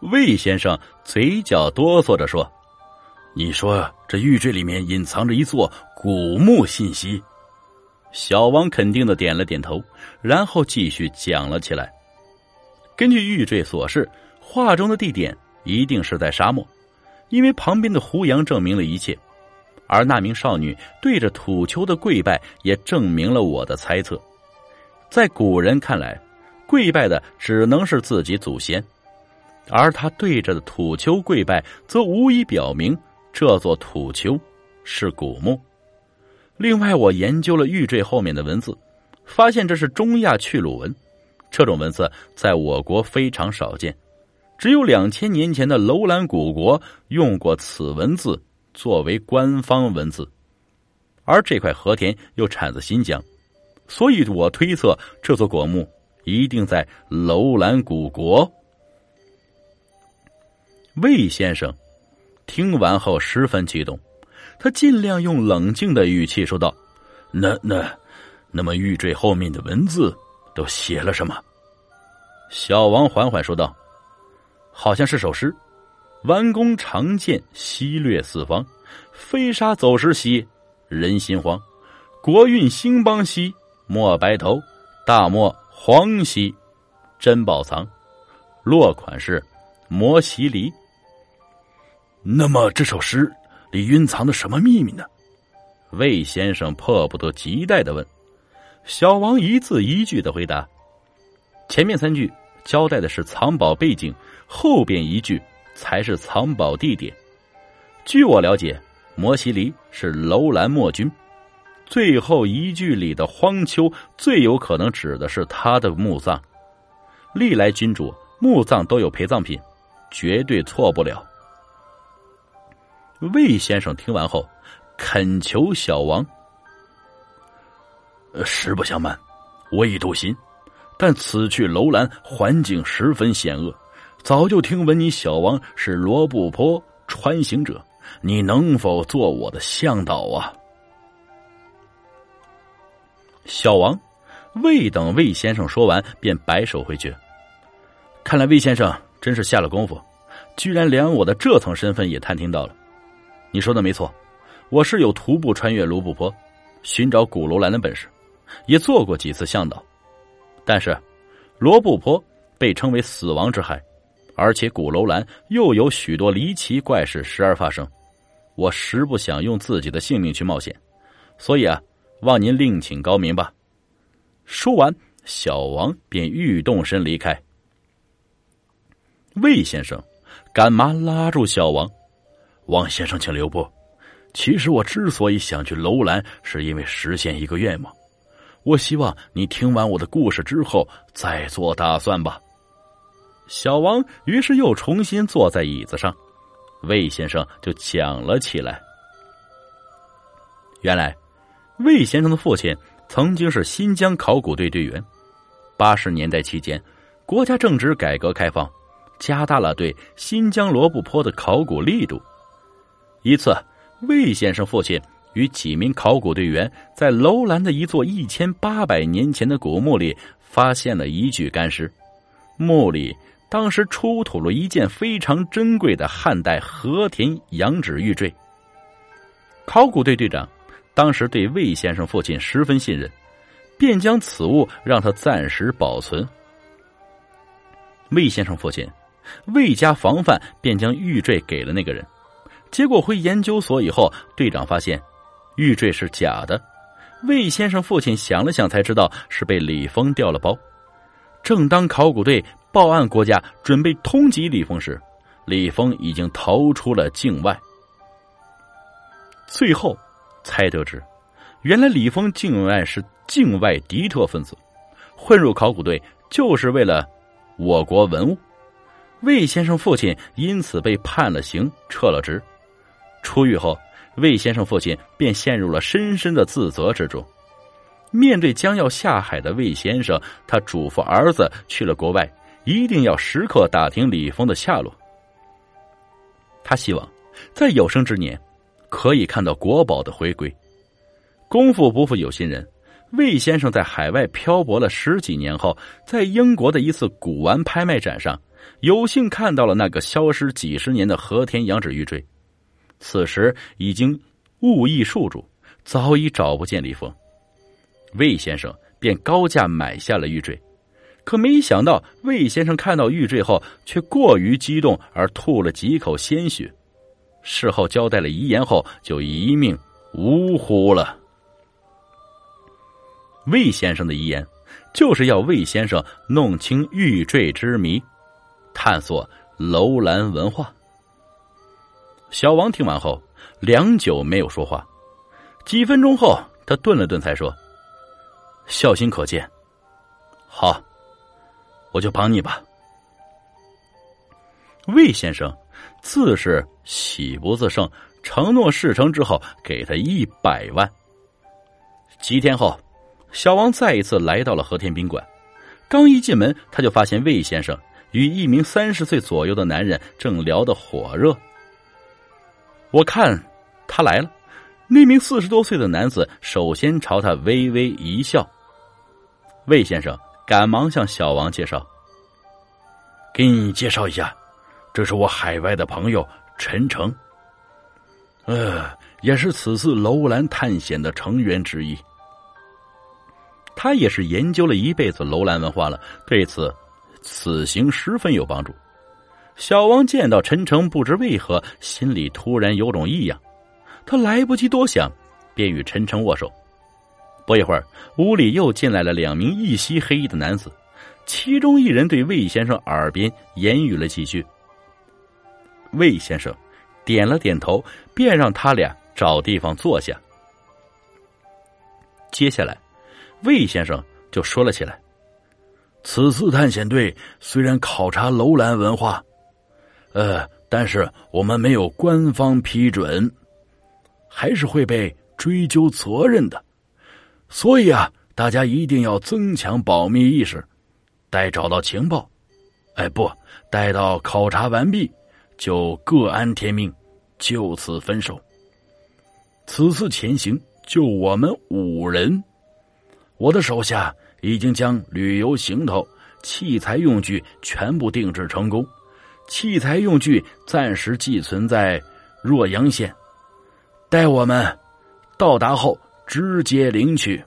魏先生嘴角哆嗦着说：“你说这玉坠里面隐藏着一座古墓信息？”小王肯定的点了点头，然后继续讲了起来。根据玉坠所示，画中的地点一定是在沙漠，因为旁边的胡杨证明了一切，而那名少女对着土丘的跪拜也证明了我的猜测。在古人看来，跪拜的只能是自己祖先，而他对着的土丘跪拜，则无疑表明这座土丘是古墓。另外，我研究了玉坠后面的文字，发现这是中亚去鲁文。这种文字在我国非常少见，只有两千年前的楼兰古国用过此文字作为官方文字。而这块和田又产自新疆，所以我推测这座古墓一定在楼兰古国。魏先生听完后十分激动。他尽量用冷静的语气说道：“那那，那么玉坠后面的文字都写了什么？”小王缓缓说道：“好像是首诗，弯弓长箭西掠四方，飞沙走石兮人心慌，国运兴邦兮莫白头，大漠黄兮珍宝藏。落款是摩西离。那么这首诗？”里蕴藏的什么秘密呢？魏先生迫不得及待的问。小王一字一句的回答：“前面三句交代的是藏宝背景，后边一句才是藏宝地点。据我了解，摩西离是楼兰末君，最后一句里的荒丘最有可能指的是他的墓葬。历来君主墓葬都有陪葬品，绝对错不了。”魏先生听完后，恳求小王：“实不相瞒，我已动心，但此去楼兰环境十分险恶，早就听闻你小王是罗布泊穿行者，你能否做我的向导啊？”小王未等魏先生说完，便摆手回绝。看来魏先生真是下了功夫，居然连我的这层身份也探听到了。你说的没错，我是有徒步穿越卢布泊，寻找古楼兰的本事，也做过几次向导。但是，罗布泊被称为死亡之海，而且古楼兰又有许多离奇怪事时而发生，我实不想用自己的性命去冒险，所以啊，望您另请高明吧。说完，小王便欲动身离开。魏先生赶忙拉住小王。王先生，请留步。其实我之所以想去楼兰，是因为实现一个愿望。我希望你听完我的故事之后再做打算吧。小王于是又重新坐在椅子上，魏先生就讲了起来。原来，魏先生的父亲曾经是新疆考古队队员。八十年代期间，国家正值改革开放，加大了对新疆罗布泊的考古力度。一次，魏先生父亲与几名考古队员在楼兰的一座一千八百年前的古墓里发现了一具干尸。墓里当时出土了一件非常珍贵的汉代和田羊脂玉坠。考古队队长当时对魏先生父亲十分信任，便将此物让他暂时保存。魏先生父亲未加防范，便将玉坠给了那个人。结果回研究所以后，队长发现玉坠是假的。魏先生父亲想了想，才知道是被李峰掉了包。正当考古队报案国家准备通缉李峰时，李峰已经逃出了境外。最后才得知，原来李峰境外是境外敌特分子，混入考古队就是为了我国文物。魏先生父亲因此被判了刑，撤了职。出狱后，魏先生父亲便陷入了深深的自责之中。面对将要下海的魏先生，他嘱咐儿子去了国外，一定要时刻打听李峰的下落。他希望在有生之年可以看到国宝的回归。功夫不负有心人，魏先生在海外漂泊了十几年后，在英国的一次古玩拍卖展上，有幸看到了那个消失几十年的和田羊脂玉坠，此时已经物易数主，早已找不见李峰。魏先生便高价买下了玉坠，可没想到魏先生看到玉坠后，却过于激动而吐了几口鲜血。事后交代了遗言后，就一命呜呼了。魏先生的遗言，就是要魏先生弄清玉坠之谜。探索楼兰文化。小王听完后，良久没有说话。几分钟后，他顿了顿，才说：“孝心可见。好，我就帮你吧。”魏先生自是喜不自胜，承诺事成之后给他一百万。几天后，小王再一次来到了和田宾馆。刚一进门，他就发现魏先生。与一名三十岁左右的男人正聊得火热。我看他来了。那名四十多岁的男子首先朝他微微一笑。魏先生赶忙向小王介绍：“给你介绍一下，这是我海外的朋友陈诚，呃，也是此次楼兰探险的成员之一。他也是研究了一辈子楼兰文化了，对此。”此行十分有帮助。小王见到陈诚，不知为何心里突然有种异样，他来不及多想，便与陈诚握手。不一会儿，屋里又进来了两名一袭黑衣的男子，其中一人对魏先生耳边言语了几句。魏先生点了点头，便让他俩找地方坐下。接下来，魏先生就说了起来。此次探险队虽然考察楼兰文化，呃，但是我们没有官方批准，还是会被追究责任的。所以啊，大家一定要增强保密意识。待找到情报，哎，不，待到考察完毕，就各安天命，就此分手。此次前行就我们五人，我的手下。已经将旅游行头、器材用具全部定制成功，器材用具暂时寄存在若阳县，待我们到达后直接领取。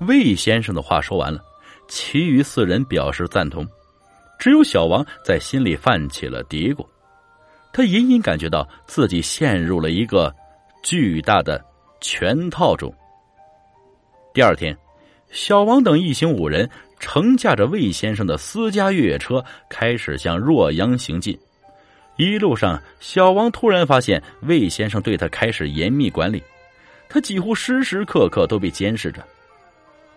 魏先生的话说完了，其余四人表示赞同，只有小王在心里泛起了嘀咕，他隐隐感觉到自己陷入了一个巨大的圈套中。第二天。小王等一行五人乘驾着魏先生的私家越野车，开始向洛阳行进。一路上，小王突然发现魏先生对他开始严密管理，他几乎时时刻刻都被监视着。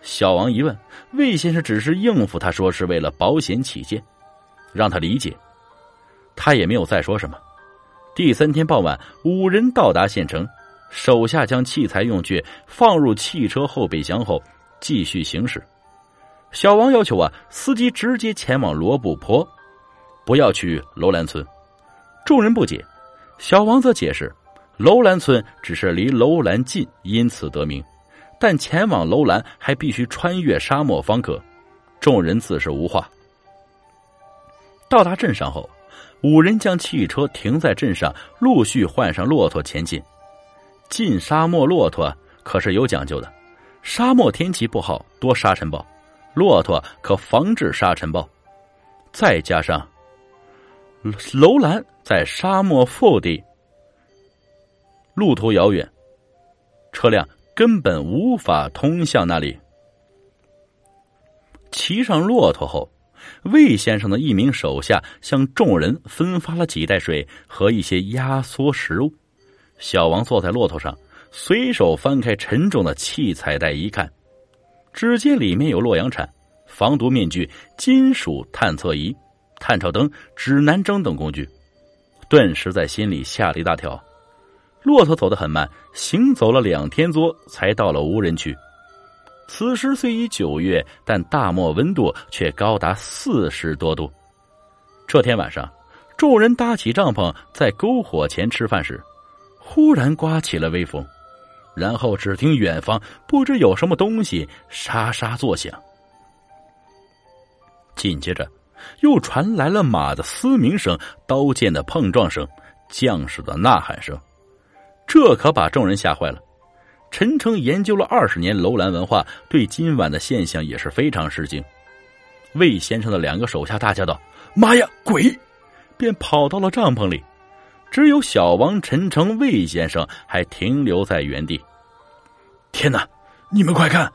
小王一问，魏先生只是应付他说是为了保险起见，让他理解。他也没有再说什么。第三天傍晚，五人到达县城，手下将器材用具放入汽车后备箱后。继续行驶，小王要求啊，司机直接前往罗布泊，不要去楼兰村。众人不解，小王则解释，楼兰村只是离楼兰近，因此得名，但前往楼兰还必须穿越沙漠方可。众人自是无话。到达镇上后，五人将汽车停在镇上，陆续换上骆驼前进。进沙漠骆驼可是有讲究的。沙漠天气不好，多沙尘暴，骆驼可防治沙尘暴。再加上楼兰在沙漠腹地，路途遥远，车辆根本无法通向那里。骑上骆驼后，魏先生的一名手下向众人分发了几袋水和一些压缩食物。小王坐在骆驼上。随手翻开沉重的器材袋一看，只见里面有洛阳铲、防毒面具、金属探测仪、探照灯、指南针等工具，顿时在心里吓了一大跳。骆驼走得很慢，行走了两天多才到了无人区。此时虽已九月，但大漠温度却高达四十多度。这天晚上，众人搭起帐篷在篝火前吃饭时，忽然刮起了微风。然后只听远方不知有什么东西沙沙作响，紧接着又传来了马的嘶鸣声、刀剑的碰撞声、将士的呐喊声，这可把众人吓坏了。陈诚研究了二十年楼兰文化，对今晚的现象也是非常吃惊。魏先生的两个手下大叫道：“妈呀，鬼！”便跑到了帐篷里，只有小王、陈诚、魏先生还停留在原地。天哪！你们快看！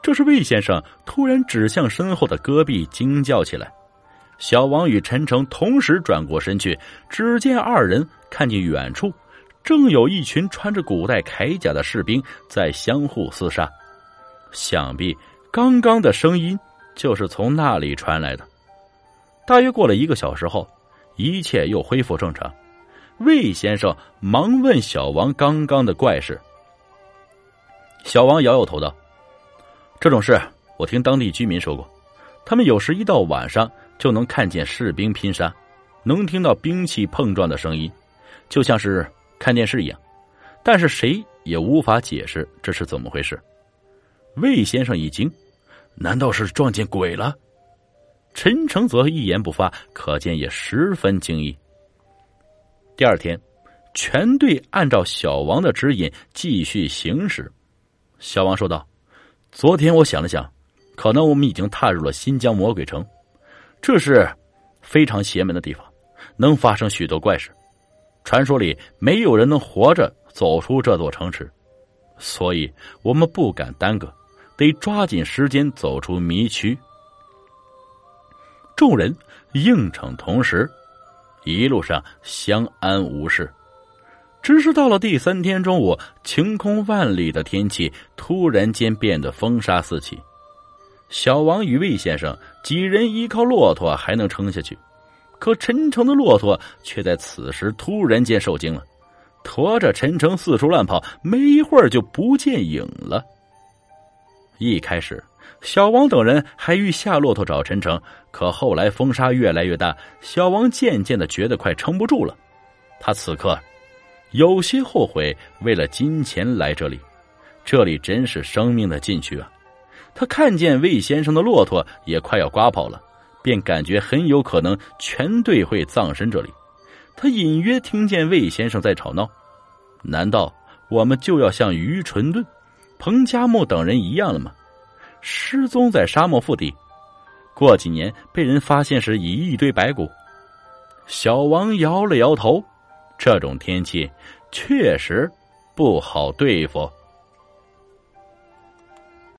这是魏先生突然指向身后的戈壁，惊叫起来。小王与陈诚同时转过身去，只见二人看见远处。正有一群穿着古代铠甲的士兵在相互厮杀，想必刚刚的声音就是从那里传来的。大约过了一个小时后，一切又恢复正常。魏先生忙问小王刚刚的怪事。小王摇摇头道：“这种事我听当地居民说过，他们有时一到晚上就能看见士兵拼杀，能听到兵器碰撞的声音，就像是……”看电视一样，但是谁也无法解释这是怎么回事。魏先生一惊，难道是撞见鬼了？陈诚则一言不发，可见也十分惊异。第二天，全队按照小王的指引继续行驶。小王说道：“昨天我想了想，可能我们已经踏入了新疆魔鬼城，这是非常邪门的地方，能发生许多怪事。”传说里没有人能活着走出这座城池，所以我们不敢耽搁，得抓紧时间走出迷区。众人应承同时，一路上相安无事。只是到了第三天中午，晴空万里的天气突然间变得风沙四起。小王与魏先生几人依靠骆驼还能撑下去。可陈诚的骆驼却在此时突然间受惊了，驮着陈诚四处乱跑，没一会儿就不见影了。一开始，小王等人还欲下骆驼找陈诚，可后来风沙越来越大，小王渐渐的觉得快撑不住了。他此刻有些后悔，为了金钱来这里，这里真是生命的禁区啊！他看见魏先生的骆驼也快要刮跑了。便感觉很有可能全队会葬身这里。他隐约听见魏先生在吵闹，难道我们就要像于纯顿、彭加木等人一样了吗？失踪在沙漠腹地，过几年被人发现时已一堆白骨。小王摇了摇头，这种天气确实不好对付。